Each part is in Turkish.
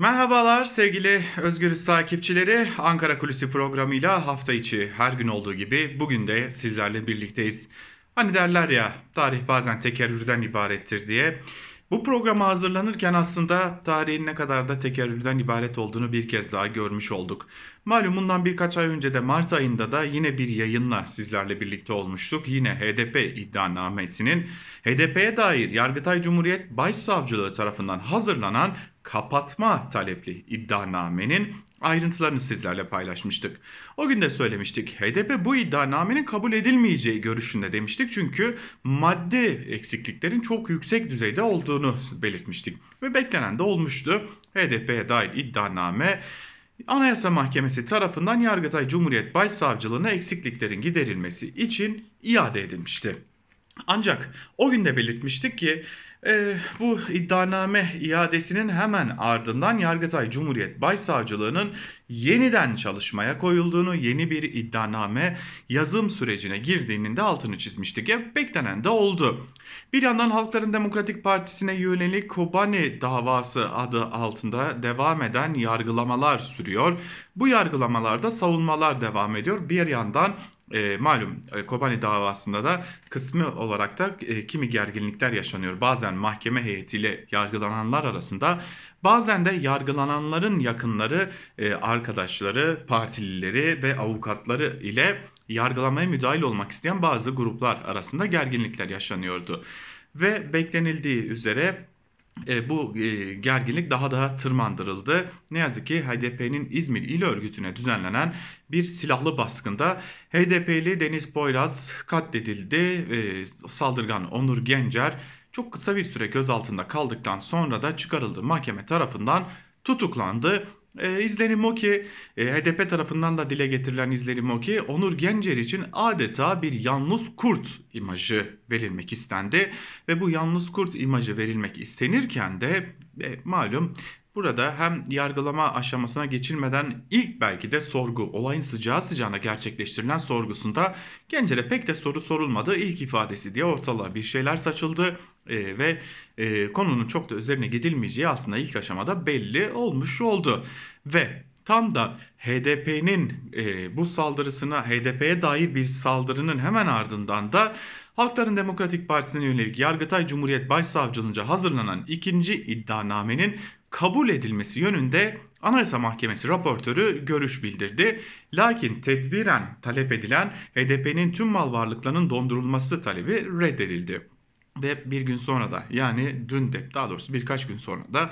Merhabalar sevgili Özgürüz takipçileri. Ankara Kulisi programıyla hafta içi her gün olduğu gibi bugün de sizlerle birlikteyiz. Hani derler ya tarih bazen tekerrürden ibarettir diye. Bu programa hazırlanırken aslında tarihin ne kadar da tekerrürden ibaret olduğunu bir kez daha görmüş olduk. Malum bundan birkaç ay önce de Mart ayında da yine bir yayınla sizlerle birlikte olmuştuk. Yine HDP iddianamesinin HDP'ye dair Yargıtay Cumhuriyet Başsavcılığı tarafından hazırlanan kapatma talepli iddianamenin ayrıntılarını sizlerle paylaşmıştık. O gün de söylemiştik. HDP bu iddianamenin kabul edilmeyeceği görüşünde demiştik. Çünkü madde eksikliklerin çok yüksek düzeyde olduğunu belirtmiştik. Ve beklenen de olmuştu. HDP'ye dair iddianame Anayasa Mahkemesi tarafından Yargıtay Cumhuriyet Başsavcılığına eksikliklerin giderilmesi için iade edilmişti. Ancak o gün de belirtmiştik ki e, bu iddianame iadesinin hemen ardından Yargıtay Cumhuriyet Başsavcılığı'nın yeniden çalışmaya koyulduğunu, yeni bir iddianame yazım sürecine girdiğinin de altını çizmiştik. Ya, beklenen de oldu. Bir yandan Halkların Demokratik Partisi'ne yönelik Kobani davası adı altında devam eden yargılamalar sürüyor. Bu yargılamalarda savunmalar devam ediyor. Bir yandan e, malum e, Kobani davasında da kısmı olarak da e, kimi gerginlikler yaşanıyor. Bazen mahkeme heyetiyle yargılananlar arasında bazen de yargılananların yakınları, e, arkadaşları, partilileri ve avukatları ile yargılamaya müdahil olmak isteyen bazı gruplar arasında gerginlikler yaşanıyordu. Ve beklenildiği üzere e, bu e, gerginlik daha da tırmandırıldı. Ne yazık ki HDP'nin İzmir İl Örgütü'ne düzenlenen bir silahlı baskında HDP'li Deniz Boyraz katledildi. E, saldırgan Onur Gencer çok kısa bir süre gözaltında kaldıktan sonra da çıkarıldı mahkeme tarafından tutuklandı. E, izlenim o ki e, HDP tarafından da dile getirilen izlenim o ki Onur Gencer için adeta bir yalnız kurt imajı verilmek istendi. Ve bu yalnız kurt imajı verilmek istenirken de e, malum Burada hem yargılama aşamasına geçilmeden ilk belki de sorgu olayın sıcağı sıcağına gerçekleştirilen sorgusunda Gencer'e pek de soru sorulmadı. İlk ifadesi diye ortalığa bir şeyler saçıldı e, ve e, konunun çok da üzerine gidilmeyeceği aslında ilk aşamada belli olmuş oldu. Ve tam da HDP'nin e, bu saldırısına HDP'ye dair bir saldırının hemen ardından da Halkların Demokratik Partisi'ne yönelik Yargıtay Cumhuriyet Başsavcılığınca hazırlanan ikinci iddianamenin kabul edilmesi yönünde Anayasa Mahkemesi raportörü görüş bildirdi. Lakin tedbiren talep edilen HDP'nin tüm mal varlıklarının dondurulması talebi reddedildi. Ve bir gün sonra da yani dün de daha doğrusu birkaç gün sonra da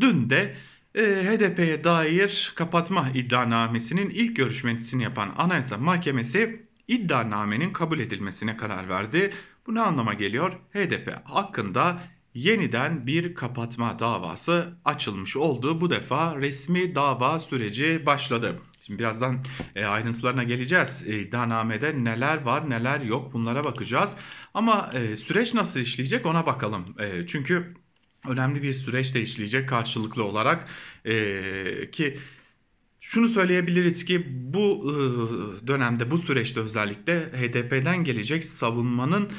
dün de HDP'ye dair kapatma iddianamesinin ilk görüşmesini yapan Anayasa Mahkemesi iddianamenin kabul edilmesine karar verdi. Bu ne anlama geliyor? HDP hakkında yeniden bir kapatma davası açılmış oldu. Bu defa resmi dava süreci başladı. Şimdi birazdan e, ayrıntılarına geleceğiz. E, iddianamede neler var neler yok bunlara bakacağız. Ama e, süreç nasıl işleyecek ona bakalım. Çünkü önemli bir süreç de işleyecek karşılıklı olarak e, ki şunu söyleyebiliriz ki bu dönemde bu süreçte özellikle HDP'den gelecek savunmanın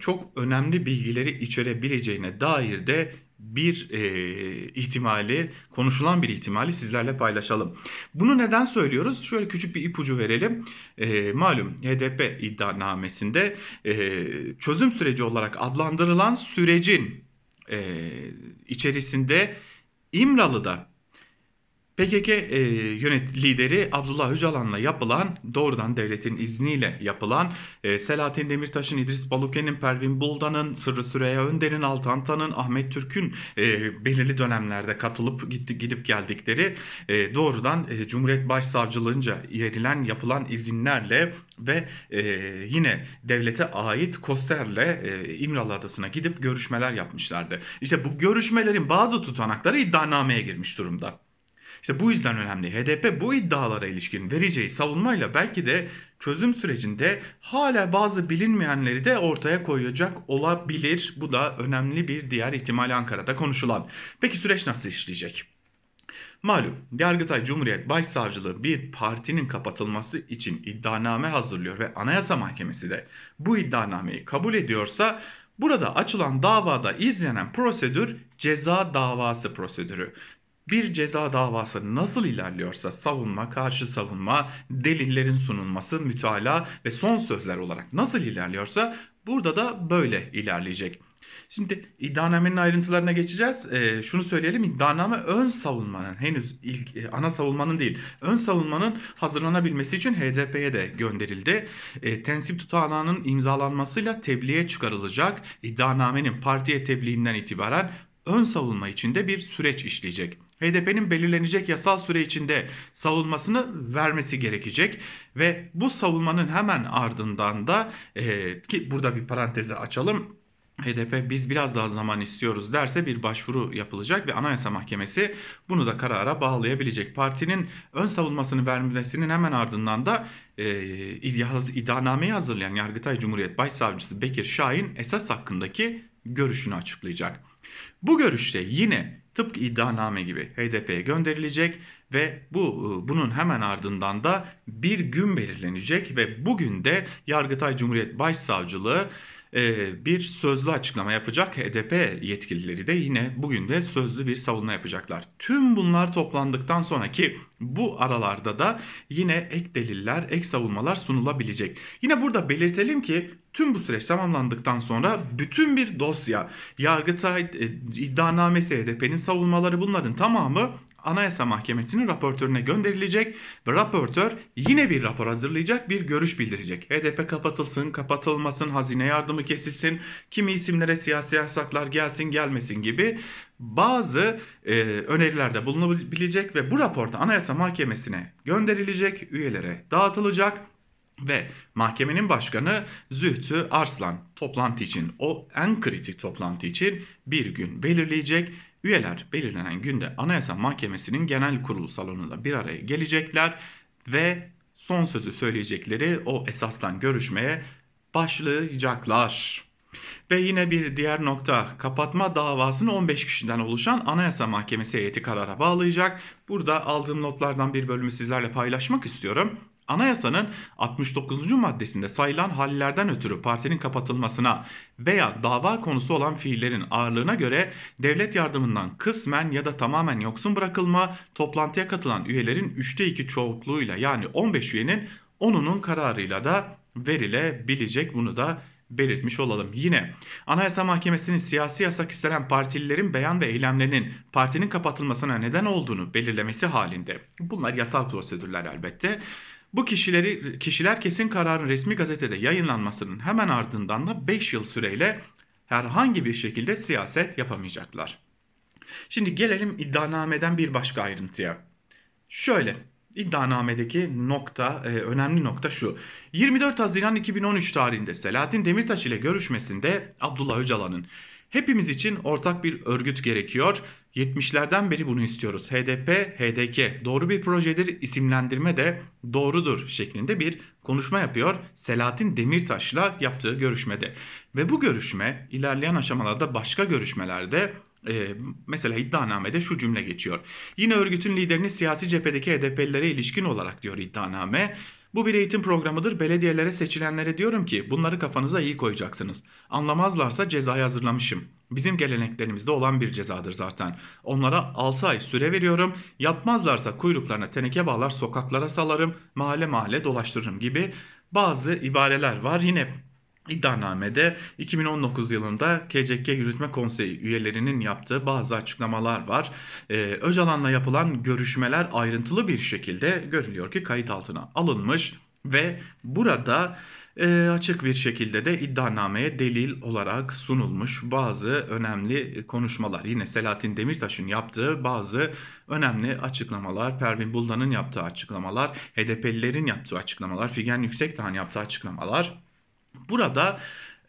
çok önemli bilgileri içerebileceğine dair de bir e, ihtimali, konuşulan bir ihtimali sizlerle paylaşalım. Bunu neden söylüyoruz? Şöyle küçük bir ipucu verelim. E, malum HDP iddianamesinde e, çözüm süreci olarak adlandırılan sürecin e, içerisinde İmralı'da PKK e, yönet lideri Abdullah Öcalan'la yapılan doğrudan devletin izniyle yapılan e, Selahattin Demirtaş'ın, İdris Baluke'nin, Pervin Buldan'ın, Sırrı Süreyya Önder'in, Altantan'ın, Ahmet Türk'ün e, belirli dönemlerde katılıp gitti, gidip geldikleri e, doğrudan e, Cumhuriyet Başsavcılığınca verilen yapılan izinlerle ve e, yine devlete ait Koster'le e, İmralı Adası'na gidip görüşmeler yapmışlardı. İşte bu görüşmelerin bazı tutanakları iddianameye girmiş durumda. İşte bu yüzden önemli. HDP bu iddialara ilişkin vereceği savunmayla belki de çözüm sürecinde hala bazı bilinmeyenleri de ortaya koyacak olabilir. Bu da önemli bir diğer ihtimal Ankara'da konuşulan. Peki süreç nasıl işleyecek? Malum Yargıtay Cumhuriyet Başsavcılığı bir partinin kapatılması için iddianame hazırlıyor ve Anayasa Mahkemesi de bu iddianameyi kabul ediyorsa burada açılan davada izlenen prosedür ceza davası prosedürü. Bir ceza davası nasıl ilerliyorsa savunma, karşı savunma, delillerin sunulması, mütalaa ve son sözler olarak nasıl ilerliyorsa burada da böyle ilerleyecek. Şimdi iddianamenin ayrıntılarına geçeceğiz. E, şunu söyleyelim iddianame ön savunmanın henüz ilk e, ana savunmanın değil ön savunmanın hazırlanabilmesi için HDP'ye de gönderildi. E, tensip tutanağının imzalanmasıyla tebliğe çıkarılacak iddianamenin partiye tebliğinden itibaren ön savunma içinde bir süreç işleyecek. HDP'nin belirlenecek yasal süre içinde savunmasını vermesi gerekecek ve bu savunmanın hemen ardından da e, ki burada bir parantezi açalım HDP biz biraz daha zaman istiyoruz derse bir başvuru yapılacak ve Anayasa Mahkemesi bunu da karara bağlayabilecek. Partinin ön savunmasını vermesinin hemen ardından da e, iddianameyi hazırlayan Yargıtay Cumhuriyet Başsavcısı Bekir Şahin esas hakkındaki görüşünü açıklayacak. Bu görüşte yine tıpkı iddianame gibi HDP'ye gönderilecek ve bu e, bunun hemen ardından da bir gün belirlenecek ve bugün de Yargıtay Cumhuriyet Başsavcılığı e, bir sözlü açıklama yapacak. HDP yetkilileri de yine bugün de sözlü bir savunma yapacaklar. Tüm bunlar toplandıktan sonraki bu aralarda da yine ek deliller, ek savunmalar sunulabilecek. Yine burada belirtelim ki tüm bu süreç tamamlandıktan sonra bütün bir dosya, Yargıtay e, iddianamesi, HDP'nin savunmaları bunların tamamı Anayasa Mahkemesi'nin raportörüne gönderilecek ve raportör yine bir rapor hazırlayacak, bir görüş bildirecek. HDP kapatılsın, kapatılmasın, hazine yardımı kesilsin, kimi isimlere siyasi yasaklar gelsin gelmesin gibi bazı e, önerilerde bulunabilecek ve bu raporda Anayasa Mahkemesi'ne gönderilecek, üyelere dağıtılacak ve mahkemenin başkanı Zühtü Arslan toplantı için o en kritik toplantı için bir gün belirleyecek Üyeler belirlenen günde Anayasa Mahkemesi'nin genel kurulu salonunda bir araya gelecekler ve son sözü söyleyecekleri o esaslan görüşmeye başlayacaklar. Ve yine bir diğer nokta kapatma davasını 15 kişiden oluşan Anayasa Mahkemesi heyeti karara bağlayacak. Burada aldığım notlardan bir bölümü sizlerle paylaşmak istiyorum. Anayasanın 69. maddesinde sayılan hallerden ötürü partinin kapatılmasına veya dava konusu olan fiillerin ağırlığına göre devlet yardımından kısmen ya da tamamen yoksun bırakılma, toplantıya katılan üyelerin 3'te 2 çoğunluğuyla yani 15 üyenin 10'unun kararıyla da verilebilecek. Bunu da belirtmiş olalım. Yine Anayasa Mahkemesi'nin siyasi yasak istenen partililerin beyan ve eylemlerinin partinin kapatılmasına neden olduğunu belirlemesi halinde. Bunlar yasal prosedürler elbette. Bu kişileri kişiler kesin kararın resmi gazetede yayınlanmasının hemen ardından da 5 yıl süreyle herhangi bir şekilde siyaset yapamayacaklar. Şimdi gelelim iddianameden bir başka ayrıntıya. Şöyle iddianamedeki nokta, e, önemli nokta şu. 24 Haziran 2013 tarihinde Selahattin Demirtaş ile görüşmesinde Abdullah Öcalan'ın hepimiz için ortak bir örgüt gerekiyor 70'lerden beri bunu istiyoruz. HDP, HDK doğru bir projedir isimlendirme de doğrudur şeklinde bir konuşma yapıyor Selahattin Demirtaş'la yaptığı görüşmede. Ve bu görüşme ilerleyen aşamalarda başka görüşmelerde e, mesela iddianamede şu cümle geçiyor. Yine örgütün liderini siyasi cephedeki HDP'lilere ilişkin olarak diyor iddianame. Bu bir eğitim programıdır. Belediyelere seçilenlere diyorum ki bunları kafanıza iyi koyacaksınız. Anlamazlarsa cezayı hazırlamışım. Bizim geleneklerimizde olan bir cezadır zaten. Onlara 6 ay süre veriyorum. Yapmazlarsa kuyruklarına teneke bağlar sokaklara salarım. Mahalle mahalle dolaştırırım gibi bazı ibareler var. Yine İddianamede 2019 yılında KCK Yürütme Konseyi üyelerinin yaptığı bazı açıklamalar var. Ee, Öcalan'la yapılan görüşmeler ayrıntılı bir şekilde görülüyor ki kayıt altına alınmış ve burada e, açık bir şekilde de iddianameye delil olarak sunulmuş bazı önemli konuşmalar. Yine Selahattin Demirtaş'ın yaptığı bazı önemli açıklamalar, Pervin Buldan'ın yaptığı açıklamalar, HDP'lilerin yaptığı açıklamalar, Figen Yüksekdağ'ın yaptığı açıklamalar. Burada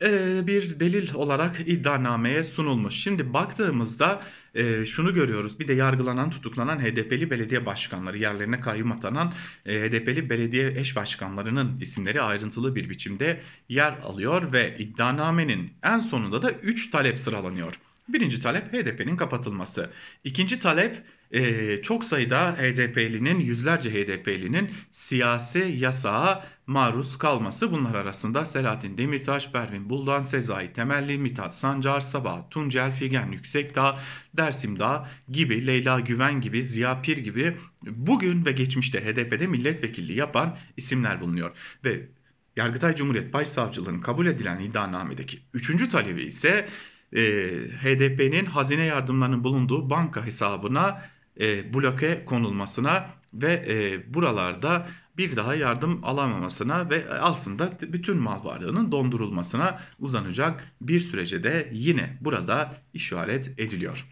e, bir delil olarak iddianameye sunulmuş. Şimdi baktığımızda e, şunu görüyoruz. Bir de yargılanan, tutuklanan HDP'li belediye başkanları, yerlerine kayyum atanan e, HDP'li belediye eş başkanlarının isimleri ayrıntılı bir biçimde yer alıyor ve iddianamenin en sonunda da 3 talep sıralanıyor. Birinci talep HDP'nin kapatılması. İkinci talep e, çok sayıda HDP'linin, yüzlerce HDP'linin siyasi yasağa maruz kalması. Bunlar arasında Selahattin Demirtaş, Pervin Buldan, Sezai Temelli, Mithat Sancar, Sabah Tuncel, Figen Yüksekdağ, Dersim Dağ gibi, Leyla Güven gibi, Ziya Pir gibi bugün ve geçmişte HDP'de milletvekilliği yapan isimler bulunuyor. Ve Yargıtay Cumhuriyet Başsavcılığı'nın kabul edilen iddianamedeki üçüncü talebi ise e, HDP'nin hazine yardımlarının bulunduğu banka hesabına e, bloke konulmasına ve e, buralarda bir daha yardım alamamasına ve aslında bütün mal varlığının dondurulmasına uzanacak bir sürece de yine burada işaret ediliyor.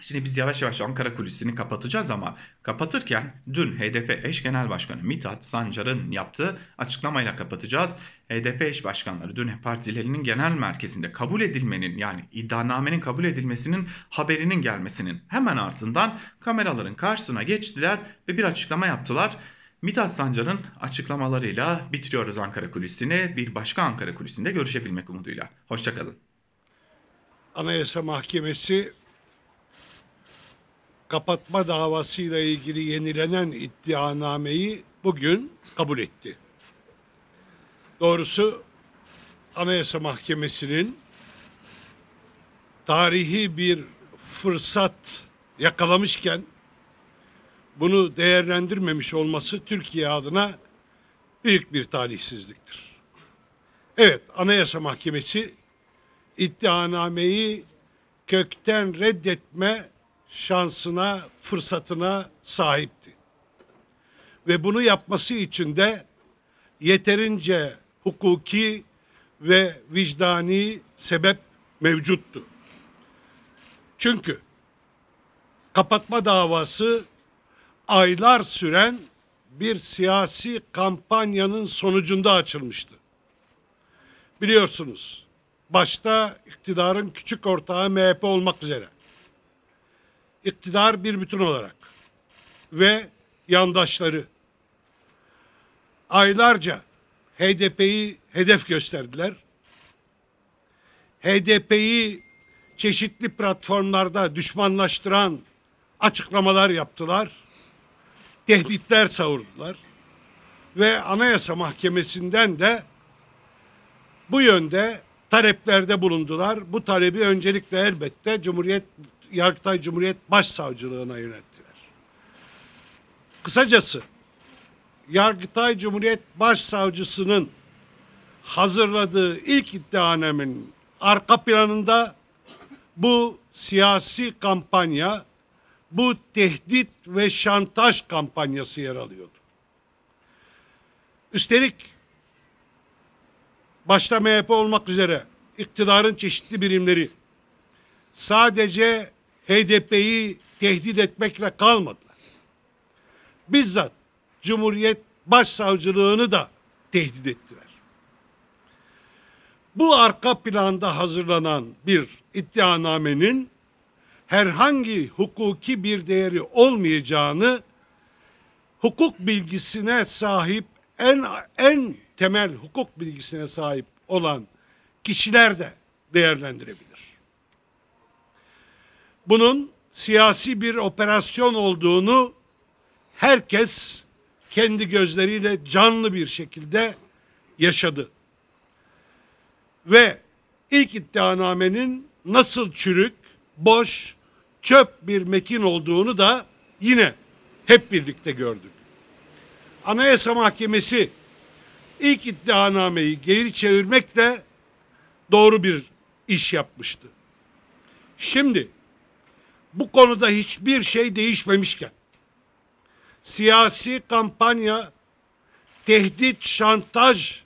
Şimdi biz yavaş yavaş Ankara kulisini kapatacağız ama kapatırken dün HDP eş genel başkanı Mithat Sancar'ın yaptığı açıklamayla kapatacağız. HDP eş başkanları dün partilerinin genel merkezinde kabul edilmenin yani iddianamenin kabul edilmesinin haberinin gelmesinin hemen ardından kameraların karşısına geçtiler ve bir açıklama yaptılar. Mithat Sancar'ın açıklamalarıyla bitiriyoruz Ankara kulisini. Bir başka Ankara kulisinde görüşebilmek umuduyla. Hoşçakalın. Anayasa Mahkemesi kapatma davasıyla ilgili yenilenen iddianameyi bugün kabul etti. Doğrusu Anayasa Mahkemesi'nin tarihi bir fırsat yakalamışken bunu değerlendirmemiş olması Türkiye adına büyük bir talihsizliktir. Evet, Anayasa Mahkemesi iddianameyi kökten reddetme şansına, fırsatına sahipti. Ve bunu yapması için de yeterince hukuki ve vicdani sebep mevcuttu. Çünkü kapatma davası aylar süren bir siyasi kampanyanın sonucunda açılmıştı. Biliyorsunuz başta iktidarın küçük ortağı MHP olmak üzere iktidar bir bütün olarak ve yandaşları aylarca HDP'yi hedef gösterdiler. HDP'yi çeşitli platformlarda düşmanlaştıran açıklamalar yaptılar. Tehditler savurdular. Ve Anayasa Mahkemesi'nden de bu yönde taleplerde bulundular. Bu talebi öncelikle elbette Cumhuriyet Yargıtay Cumhuriyet Başsavcılığına yönelttiler. Kısacası Yargıtay Cumhuriyet Başsavcısının hazırladığı ilk iddianamenin arka planında bu siyasi kampanya, bu tehdit ve şantaj kampanyası yer alıyordu. Üstelik başta MHP olmak üzere iktidarın çeşitli birimleri sadece HDP'yi tehdit etmekle kalmadılar. Bizzat Cumhuriyet Başsavcılığını da tehdit ettiler. Bu arka planda hazırlanan bir iddianamenin herhangi hukuki bir değeri olmayacağını hukuk bilgisine sahip en en temel hukuk bilgisine sahip olan kişiler de değerlendirebilir bunun siyasi bir operasyon olduğunu herkes kendi gözleriyle canlı bir şekilde yaşadı. Ve ilk iddianamenin nasıl çürük, boş, çöp bir mekin olduğunu da yine hep birlikte gördük. Anayasa Mahkemesi ilk iddianameyi geri çevirmekle doğru bir iş yapmıştı. Şimdi bu konuda hiçbir şey değişmemişken siyasi kampanya tehdit şantaj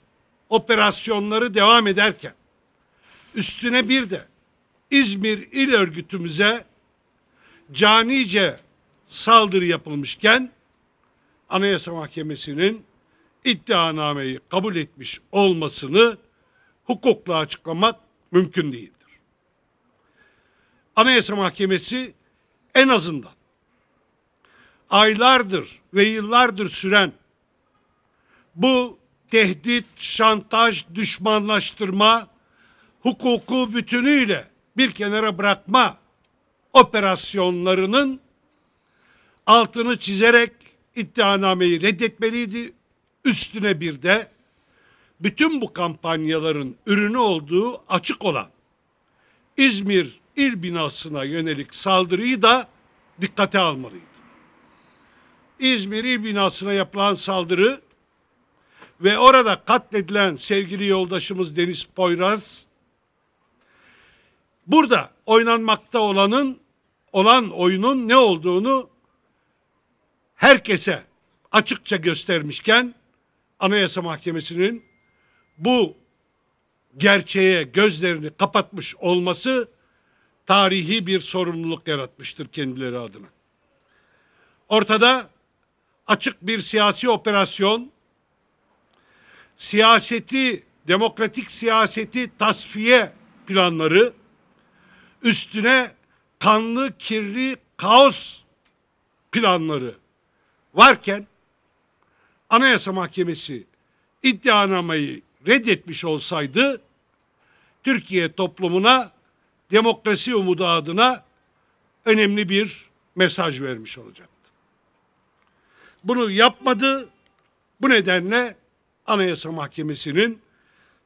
operasyonları devam ederken üstüne bir de İzmir İl Örgütümüze canice saldırı yapılmışken Anayasa Mahkemesi'nin iddianameyi kabul etmiş olmasını hukukla açıklamak mümkün değil. Anayasa Mahkemesi en azından aylardır ve yıllardır süren bu tehdit, şantaj, düşmanlaştırma hukuku bütünüyle bir kenara bırakma operasyonlarının altını çizerek iddianameyi reddetmeliydi. Üstüne bir de bütün bu kampanyaların ürünü olduğu açık olan İzmir il binasına yönelik saldırıyı da dikkate almalıydı. İzmir il binasına yapılan saldırı ve orada katledilen sevgili yoldaşımız Deniz Poyraz burada oynanmakta olanın olan oyunun ne olduğunu herkese açıkça göstermişken Anayasa Mahkemesi'nin bu gerçeğe gözlerini kapatmış olması tarihi bir sorumluluk yaratmıştır kendileri adına. Ortada açık bir siyasi operasyon, siyaseti, demokratik siyaseti tasfiye planları, üstüne kanlı, kirli, kaos planları varken Anayasa Mahkemesi iddianamayı reddetmiş olsaydı Türkiye toplumuna demokrasi umudu adına önemli bir mesaj vermiş olacaktı. Bunu yapmadı. Bu nedenle Anayasa Mahkemesi'nin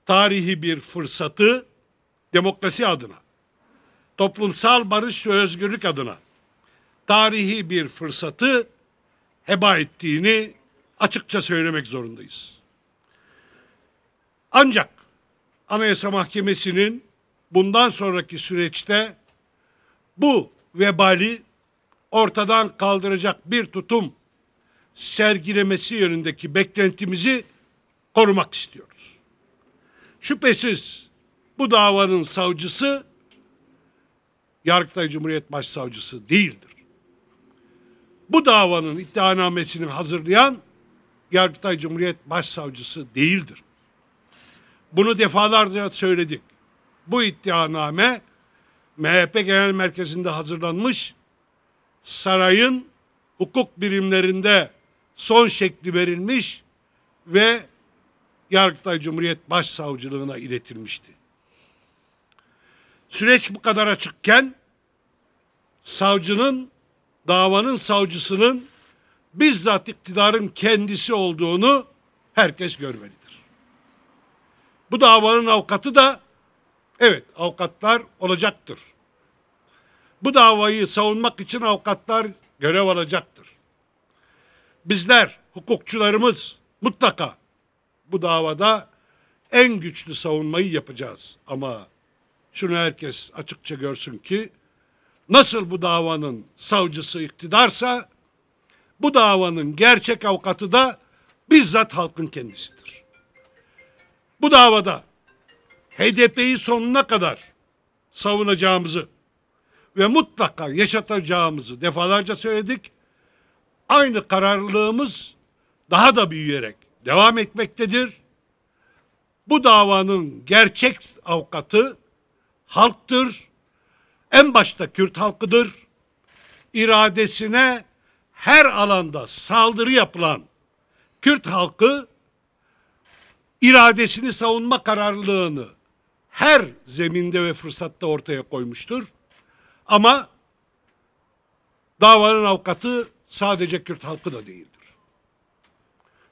tarihi bir fırsatı demokrasi adına, toplumsal barış ve özgürlük adına tarihi bir fırsatı heba ettiğini açıkça söylemek zorundayız. Ancak Anayasa Mahkemesi'nin bundan sonraki süreçte bu vebali ortadan kaldıracak bir tutum sergilemesi yönündeki beklentimizi korumak istiyoruz. Şüphesiz bu davanın savcısı Yargıtay Cumhuriyet Başsavcısı değildir. Bu davanın iddianamesini hazırlayan Yargıtay Cumhuriyet Başsavcısı değildir. Bunu defalarca söyledik. Bu iddianame MHP Genel Merkezi'nde hazırlanmış sarayın hukuk birimlerinde son şekli verilmiş ve Yargıtay Cumhuriyet Başsavcılığına iletilmişti. Süreç bu kadar açıkken savcının davanın savcısının bizzat iktidarın kendisi olduğunu herkes görmelidir. Bu davanın avukatı da evet avukatlar olacaktır. Bu davayı savunmak için avukatlar görev alacaktır. Bizler hukukçularımız mutlaka bu davada en güçlü savunmayı yapacağız. Ama şunu herkes açıkça görsün ki nasıl bu davanın savcısı iktidarsa bu davanın gerçek avukatı da bizzat halkın kendisidir. Bu davada HDP'yi sonuna kadar savunacağımızı ve mutlaka yaşatacağımızı defalarca söyledik. Aynı kararlılığımız daha da büyüyerek devam etmektedir. Bu davanın gerçek avukatı halktır. En başta Kürt halkıdır. İradesine her alanda saldırı yapılan Kürt halkı iradesini savunma kararlılığını her zeminde ve fırsatta ortaya koymuştur. Ama davanın avukatı sadece Kürt halkı da değildir.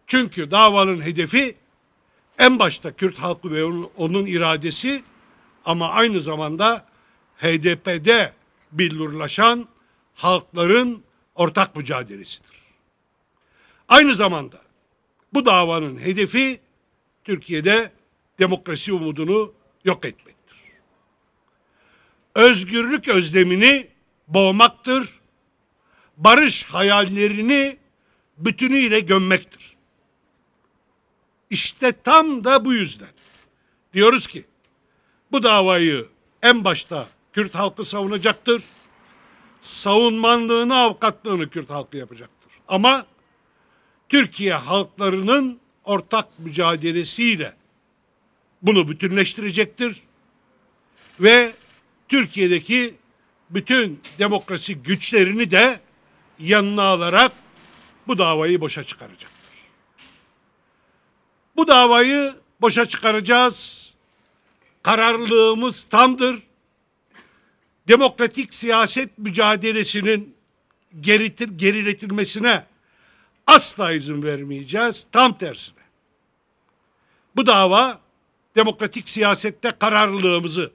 Çünkü davanın hedefi en başta Kürt halkı ve onun, onun iradesi ama aynı zamanda HDP'de billurlaşan halkların ortak mücadelesidir. Aynı zamanda bu davanın hedefi Türkiye'de demokrasi umudunu yok etmektir. Özgürlük özlemini boğmaktır. Barış hayallerini bütünüyle gömmektir. İşte tam da bu yüzden diyoruz ki bu davayı en başta Kürt halkı savunacaktır. Savunmanlığını, avukatlığını Kürt halkı yapacaktır. Ama Türkiye halklarının ortak mücadelesiyle bunu bütünleştirecektir ve Türkiye'deki bütün demokrasi güçlerini de yanına alarak bu davayı boşa çıkaracaktır. Bu davayı boşa çıkaracağız. Kararlılığımız tamdır. demokratik siyaset mücadelesinin geritir, geriletilmesine asla izin vermeyeceğiz. Tam tersine. Bu dava demokratik siyasette kararlılığımızı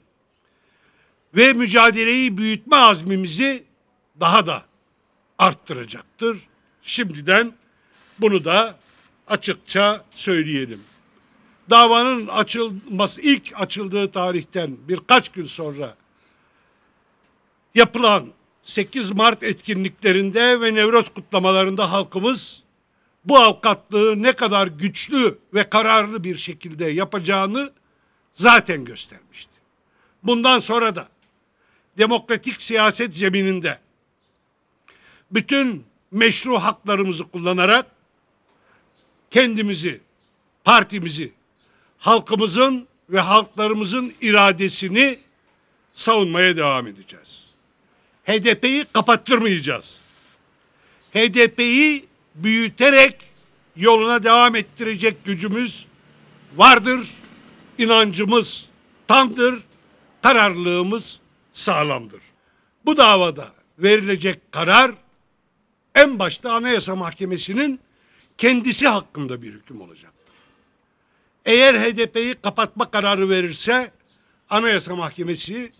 ve mücadeleyi büyütme azmimizi daha da arttıracaktır. Şimdiden bunu da açıkça söyleyelim. Davanın açılması ilk açıldığı tarihten birkaç gün sonra yapılan 8 Mart etkinliklerinde ve Nevroz kutlamalarında halkımız bu avukatlığı ne kadar güçlü ve kararlı bir şekilde yapacağını zaten göstermişti. Bundan sonra da demokratik siyaset zemininde bütün meşru haklarımızı kullanarak kendimizi, partimizi, halkımızın ve halklarımızın iradesini savunmaya devam edeceğiz. HDP'yi kapattırmayacağız. HDP'yi büyüterek yoluna devam ettirecek gücümüz vardır. İnancımız tamdır. Kararlılığımız sağlamdır. Bu davada verilecek karar en başta Anayasa Mahkemesi'nin kendisi hakkında bir hüküm olacaktır. Eğer HDP'yi kapatma kararı verirse Anayasa Mahkemesi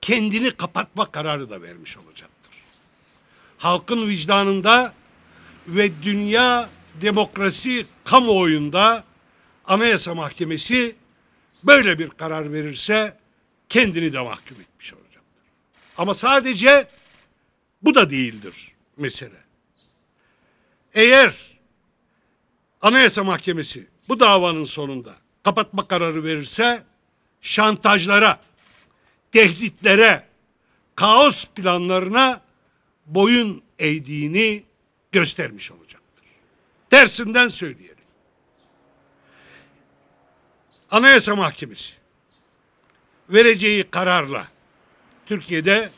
kendini kapatma kararı da vermiş olacaktır. Halkın vicdanında ve dünya demokrasi kamuoyunda Anayasa Mahkemesi böyle bir karar verirse kendini de mahkum etmiş olacaktır. Ama sadece bu da değildir mesele. Eğer Anayasa Mahkemesi bu davanın sonunda kapatma kararı verirse şantajlara, tehditlere, kaos planlarına boyun eğdiğini göstermiş olacaktır. Tersinden söyleyelim. Anayasa Mahkemesi vereceği kararla Türkiye'de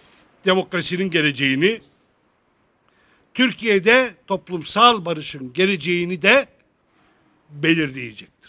demokrasinin geleceğini, Türkiye'de toplumsal barışın geleceğini de belirleyecektir.